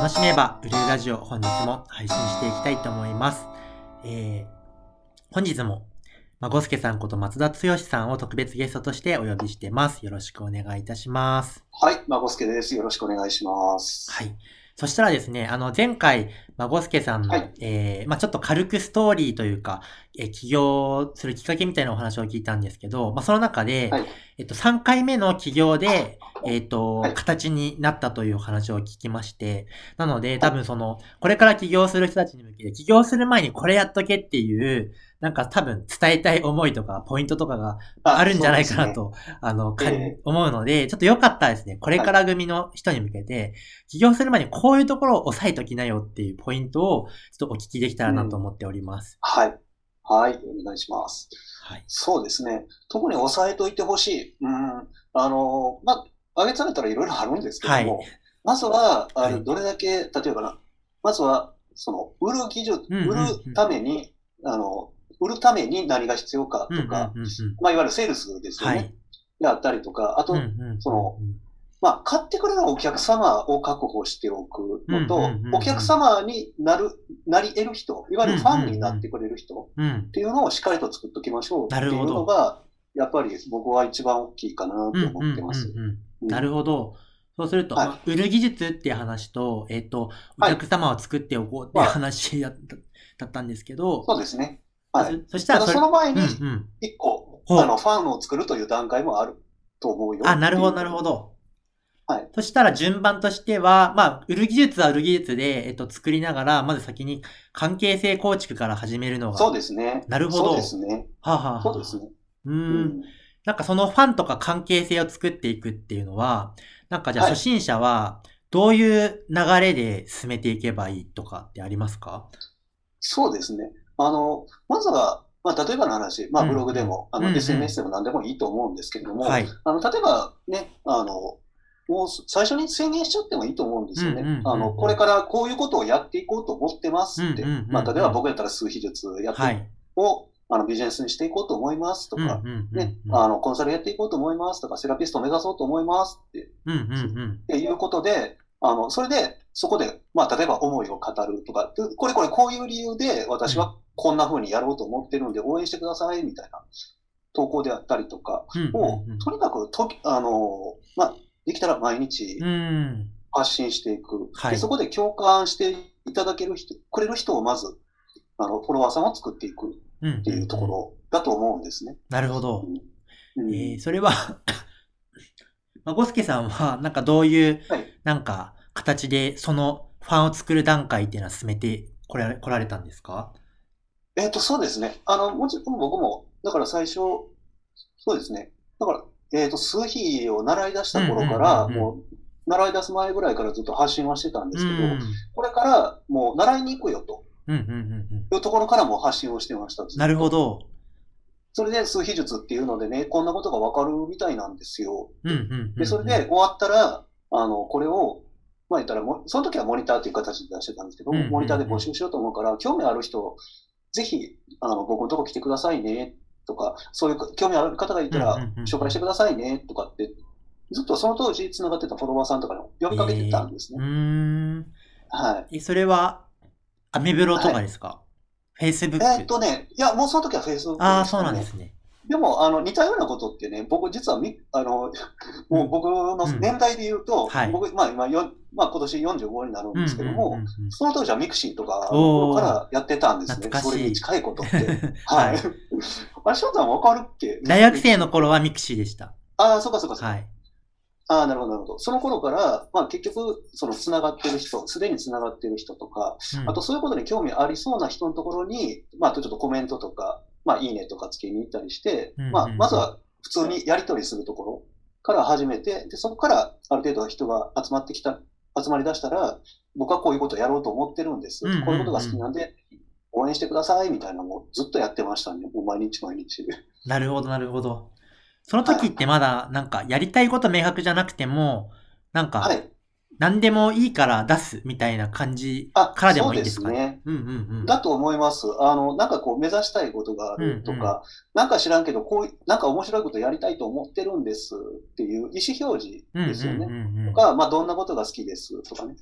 楽しめば売れるラジオ本日も配信していきたいと思います。えー、本日も、まごすけさんこと松田剛さんを特別ゲストとしてお呼びしてます。よろしくお願いいたします。はい、まごすけです。よろしくお願いします。はい。そしたらですね、あの、前回、まごすけさんの、はいえー、まあちょっと軽くストーリーというか、えー起業するきっかけみたいなお話を聞いたんですけど、まあその中で、はいえっと、3回目の起業で、えっと、はい形になったというお話を聞きまして、なので、多分その、これから起業する人たちに向けて、起業する前にこれやっとけっていう、なんか多分伝えたい思いとか、ポイントとかがあるんじゃないかなと、あの、かんええ思うので、ちょっとよかったらですね、これから組の人に向けて、起業する前にこういうところを押さえときなよっていうポイントを、ちょっとお聞きできたらなと思っております。はい。はい、お願いします。はい。そうですね。特に押さえといてほしい。うん。あの、まあ、挙げされたらいろいろあるんですけども、はいまずは、あのはいどれだけ、例えばな、まずは、その、売る技術、うんうんうん売るために、あの、売るために何が必要かとか、まあ、いわゆるセールスですよね。はい。であったりとか、あと、そのまあ、買ってくれるお客様を確保しておくのと、お客様になる、なり得る人、いわゆるファンになってくれる人うんっていうのをしっかりと作っておきましょうっていうのが、やっぱり僕は一番大きいかなと思ってます。なるほど。そうすると、はい。まあ売る技術っていう話と、えっ、と、おはい。客様を作っておこうっていう話だっただったんですけど、そうですね。はい。そそしたらそれ、その前にうんうん。一個、ほうあの、ファンを作るという段階もあると思うよ。あ、なるほど、なるほ。ど。はい。そしたら順番としては、まあ、売る技術は売る技術で、えっと、作りながら、まず先に関係性構築から始めるのが。そうですね。なるほどそうですね。はあ、はあはあ、そうですね。う。。うんなんかそのファンとか関係性を作っていくっていうのは、なんかじゃあはい初心者は、どういう流れで進めていけばいいとかってありますか？そうですね。あの、まずは、まあ、例えばの話、まあ、うんブログでも、あの、うんうん SNS でも何でもいいと思うんですけれども、はい。あの、例えばね、あの、もう最初に宣言しちゃってもいいと思うんですよね。うんうんうんうんあの、これからこういうことをやっていこうと思ってますって。うんうんうんうんまあ、例えば僕やったら数秘術やって、はい。を、あの、ビジネスにしていこうと思いますとか、うんうんうんね、うんあの、コンサルやっていこうと思いますとか、セラピストを目指そうと思いますってうんうんうん。っていうことで、あの、それで、そこで、まあ、例えば思いを語るとか、でこれこれこういう理由で私はこんな風にやろうと思ってるんで応援してくださいみたいな投稿であったりとかうんを、うんとにかくとき、あの、まあ、できたら毎日。発信していく。はいでそこで共感していただける人、くれる人をまず、あの、フォロワーさんを作っていくうん。っていうところだと思うんですね。なるほど。うんえー、それは、まあ、ゴスケさんは、なんかどういう、はいなんか、形で、そのファンを作る段階っていうのは進めてこられ来られたんですか？えっ、と、そうですね。あの、もちろん僕も、だから最初、そうですね。だから、えっ、と、数比を習い出した頃から、うんうんうんうんもう、習い出す前ぐらいからずっと発信はしてたんですけど、うん。これからもう習いに行くよとうんうんうんうん。いうところからも発信をしてました。なるほ。ど。それで数比術っていうのでね、こんなことがわかるみたいなんですよ。うんうんうんうん。で、それで終わったら、あの、これを、まあ言ったらも、その時はモニターっていう形で出してたんですけど、うんうんうんモニターで募集しようと思うから、興味ある人、ぜひ、あの、僕のとこ来てくださいね、とか、そういう興味ある方がいたら紹介してくださいね、とかって、ずっとその当時繋がってたフォロワーさんとかにも呼びかけてたんですうね。ーん。はい。え、それは、アメブロとかですか、フェイスブックえーっとね、いや、もうその時は Facebook ああ、したねそうなんですね。でも、あの、似たようなことってね、僕実はみ、あの、もう僕の年代で言うと、うんはい僕、まあ今よ、まあ今年45になるんですけども、うんうんうんうんその当時は mixi とかからやってたんですね。懐かしいそれに近いことって。は はいい。あれ、翔太わかるっけ？大学生の頃は mixi でした。ああ、そうかそうかそうか。はい。ああ、なるほど、なるほど。その頃から、まあ結局、その繋がってる人、すでに繋がってる人とか、うんあとそういうことに興味ありそうな人のところに、まあちょっとコメントとか、まあいいねとかつけに行ったりして、うんうんまあまずは普通にやり取りするところから始めて、で、そこからある程度人が集まってきた、集まり出したら、僕はこういうことをやろうと思ってるんです。うんうんうんこういうことが好きなんで、応援してくださいみたいなのをずっとやってましたね。もう毎日毎日。なるほど、なるほど。その時ってまだ、なんか、やりたいこと明白じゃなくても、なんか、はい。何でもいいから出すみたいな感じあ、からでもそうでいいんですかね？すね。うんうんうん。だと思います。あの、なんかこう目指したいことがあるとうんうんか、なんか知らんけど、こうい、なんか面白いことやりたいと思ってるんですっていう意思表示ですよね。うんうんうんうんとか、まあどんなことが好きですとかね。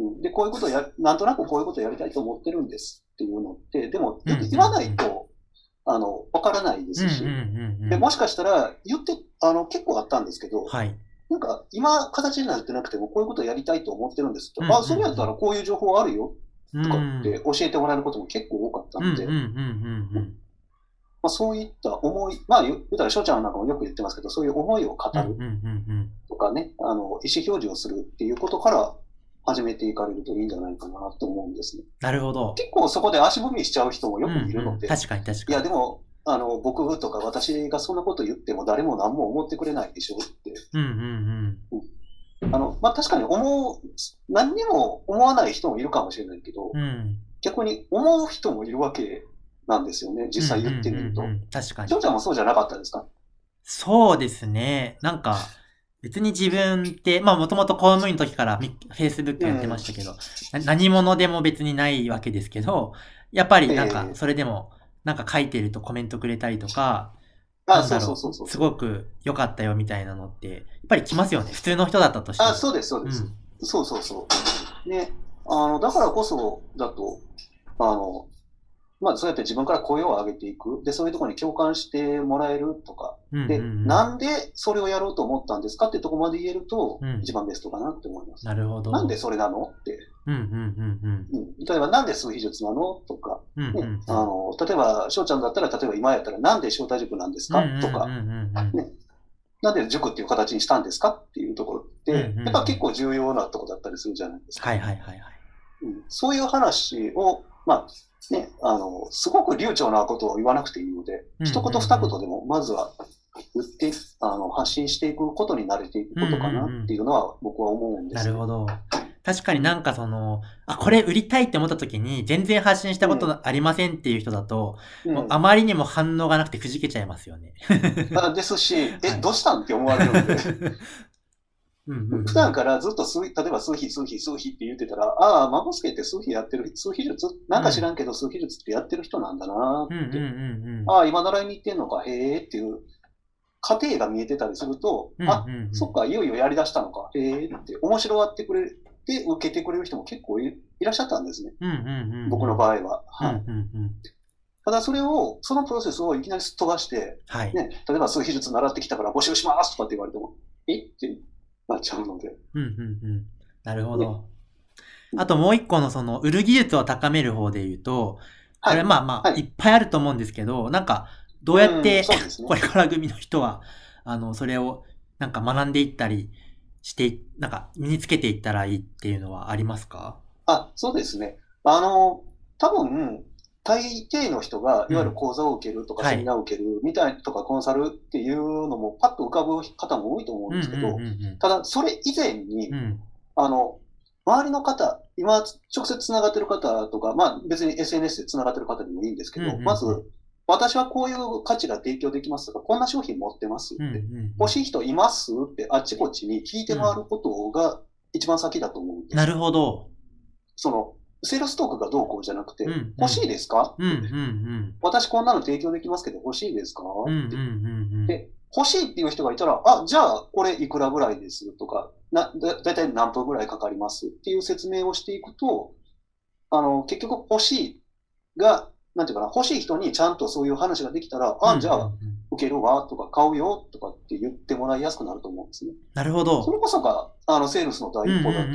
うんで、こういうことをや、なんとなくこういうことをやりたいと思ってるんですっていうのって、でも、うんうんうん言わないと、あの、わからないですし、うんうんうんうん。で、もしかしたら、言って、あの、結構あったんですけど、はい。なんか、今、形になってなくても、こういうことをやりたいと思ってるんですと、うんうんあ、それやったらこういう情報あるよ、うんとかって教えてもらえることも結構多かったうんので、うんうんうんまあ、そういった思い、まあ、言言ったら、翔ちゃんなんかもよく言ってますけど、そういう思いを語うん。うんるうんうんとかね、あの、意思表示をするっていうことから始めていかれるといいんじゃないかなと思うんですね。なるほど。結構そこで足踏みしちゃう人もよくいるうんうんので、確かに確かに。いや、でも、あの、僕とか私がそんなこと言っても誰も何も思ってくれないでしょって。うんうんあの、まあ、確かに思う、何にも思わない人もいるかもしれないけど、うん。うん。逆に思う人もいるわけなんですよね、実際言ってみるとうん。うんうんうん確かに翔。ちゃんもそうじゃなかったですか？そうですね。なんか、別に自分って、まあもともと公務員の時からみ Facebook やってましたけど、な何者でも別にないわけですけど、やっぱりなんかええそれでも、なんか書いてるとコメントくれたりとか、あ、そうそうそう。すごく良かったよみたいなのって、やっぱり来ますよね。普通の人だったとしても。あ、そうです、そうです。うんそうそうそう。ね、あの、だからこそだと、あの、まあ、そうやって自分から声を上げていく。で、そういうところに共感してもらえるとか。で、うんうんうんなんでそれをやろうと思ったんですかってとこまで言えるとうん、一番ベストかなって思います。なるほど。なんでそれなのって。うんうんうんうん、例えば、なんで数秘術なのとか、うん。うんねうんうん。あの、例えば、翔ちゃんだったら、例えば今やったら、なんで招待塾なんですか？とか、うんうんうんうんなんで塾っていう形にしたんですかっていうところって、うんうんうんやっぱ結構重要なところだったりするじゃないですか。はいはいはいはい。うんそういう話を、まあ、ね、あの、すごく流暢なことを言わなくていいので、うん一言二言でも、まずは言って、あの、発信していくことに慣れていくことかなっていうのは、僕は思うんです。よなるほど。確かになんかその、あ、これ売りたいって思った時に、全然発信したことありませんっていう人だと、うん。あまりにも反応がなくてくじけちゃいますよね。あですし、はい。え、どうしたんって思われるので、うんうんうん普段からずっと数例えば数比、数比、数比って言ってたら、ああ、マモスケって数比やってる、数比術？なんか知らんけど数比術ってやってる人なんだなって。ああ、今習いに行ってんのか、へえっていう過程が見えてたりすると、あ、そっか、いよいよやりだしたのか、へえって、面白がってくれて、受けてくれる人も結構いいらっしゃったんですね。僕の場合は。ただそれを、そのプロセスをいきなりすっ飛ばして、はい。ね、例えば数比術習ってきたから募集しますとかって言われても、え？ってなっちゃうので。うんうんうん。なるほど。あともう一個のその、売る技術を高める方で言うと、これはいまあまあ、はいいっぱいあると思うんですけど、なんか、どうやってうねこれから組の人は、あの、それを、なんか学んでいったりしてい、なんか、身につけていったらいいっていうのはありますか？あ、そうですね。あの、多分、大抵の人が、うんいわゆる講座を受けるとか、はいセミナーを受けるみたいとか、コンサルっていうのも、パッと浮かぶ方も多いと思うんですけど、ただ、それ以前に。あの、周りの方、今、直接つながってる方とか、まあ別に SNS でつながってる方でもいいんですけど、まず、私はこういう価値が提供できますとか、こんな商品持ってますって、欲しい人いますってあっちこっちに聞いて回ることが一番先だと思うんです。なるほど。その、セールストークがどうこうじゃなくて、うんうん欲しいですか？うんうんうん。私こんなの提供できますけど欲しいですか、うんうんうんうん。で欲しいっていう人がいたら、あ、じゃあこれいくらぐらいですとか、なだだいたい何分ぐらいかかりますっていう説明をしていくと、あの、結局欲しいが、なんていうかな、欲しい人にちゃんとそういう話ができたら、あ、じゃあ受けるわとか買うよとかって言ってもらいやすくなると思うんですね。なるほど。それこそが、あの、セールスの第一歩だと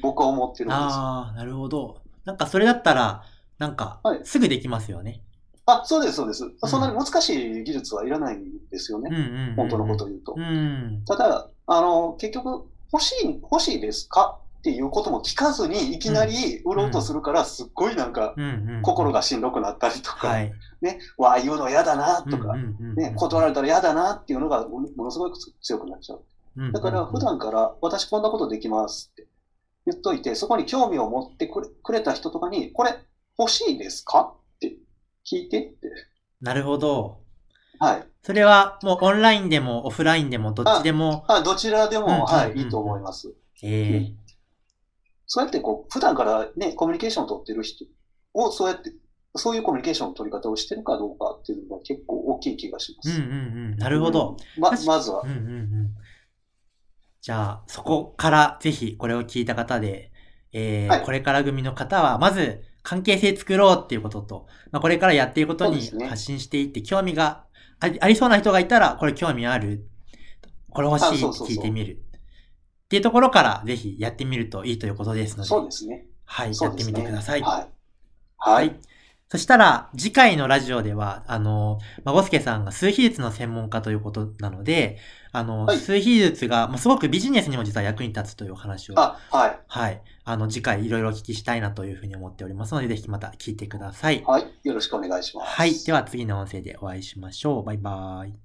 僕は思ってるんですよ。ああ、なるほど。なんかそれだったら、なんかはい、すぐできますよね。あ、そうです、そうです。そんなに難しい技術はいらないんですよね。うんうんうんうん。本当のことを言うとう。ん。ただ、あの、結局、欲しい、欲しいですかっていうことも聞かずに、いきなり売ろうとするから、すっごいなんか、うんうん。心がしんどくなったりとか、はい。ね、わあ、言うの嫌だな、とか、うんうんうんうんね、断られたら嫌だなっていうのがもものすごく強くなっちゃう。うんうんだから、普段から、私こんなことできますって言っといて、そこに興味を持ってくれくれた人とかに、これ欲しいですか？って聞いてって。なるほど。はい。それはもうオンラインでもオフラインでもどっちでも、あどちらでも、うんうんうんはい、いいと思います。ええそうやってこう、普段からね、コミュニケーションを取ってる人を、そうやって、そういうコミュニケーションの取り方をしてるかどうかっていうのが結構大きい気がします。うんうんうん。なるほど。うんま、まずはうん。うんうん。じゃあ、そこからぜひこれを聞いた方で、えーはいこれから組の方は、まず関係性作ろうっていうことと、まあ、これからやっていくことに発信していって、興味がありそうな人がいたら、これ興味あるこれ欲しい聞いてみる。っていうところから、ぜひやってみるといいということですので、そうですね。はい、やって。みてください。はい。はい。そしたら、次回のラジオでは、あの、まあ、ボスケさんが数比術の専門家ということなので、あの、はい数比術が、まあ、すごくビジネスにも実は役に立つというお話を、あ、はい。はい。あの、次回いろいろお聞きしたいなというふうに思っておりますので、ぜひまた聞いてください。はい。よろしくお願いします。はい。では次の音声でお会いしましょう。バイバイ。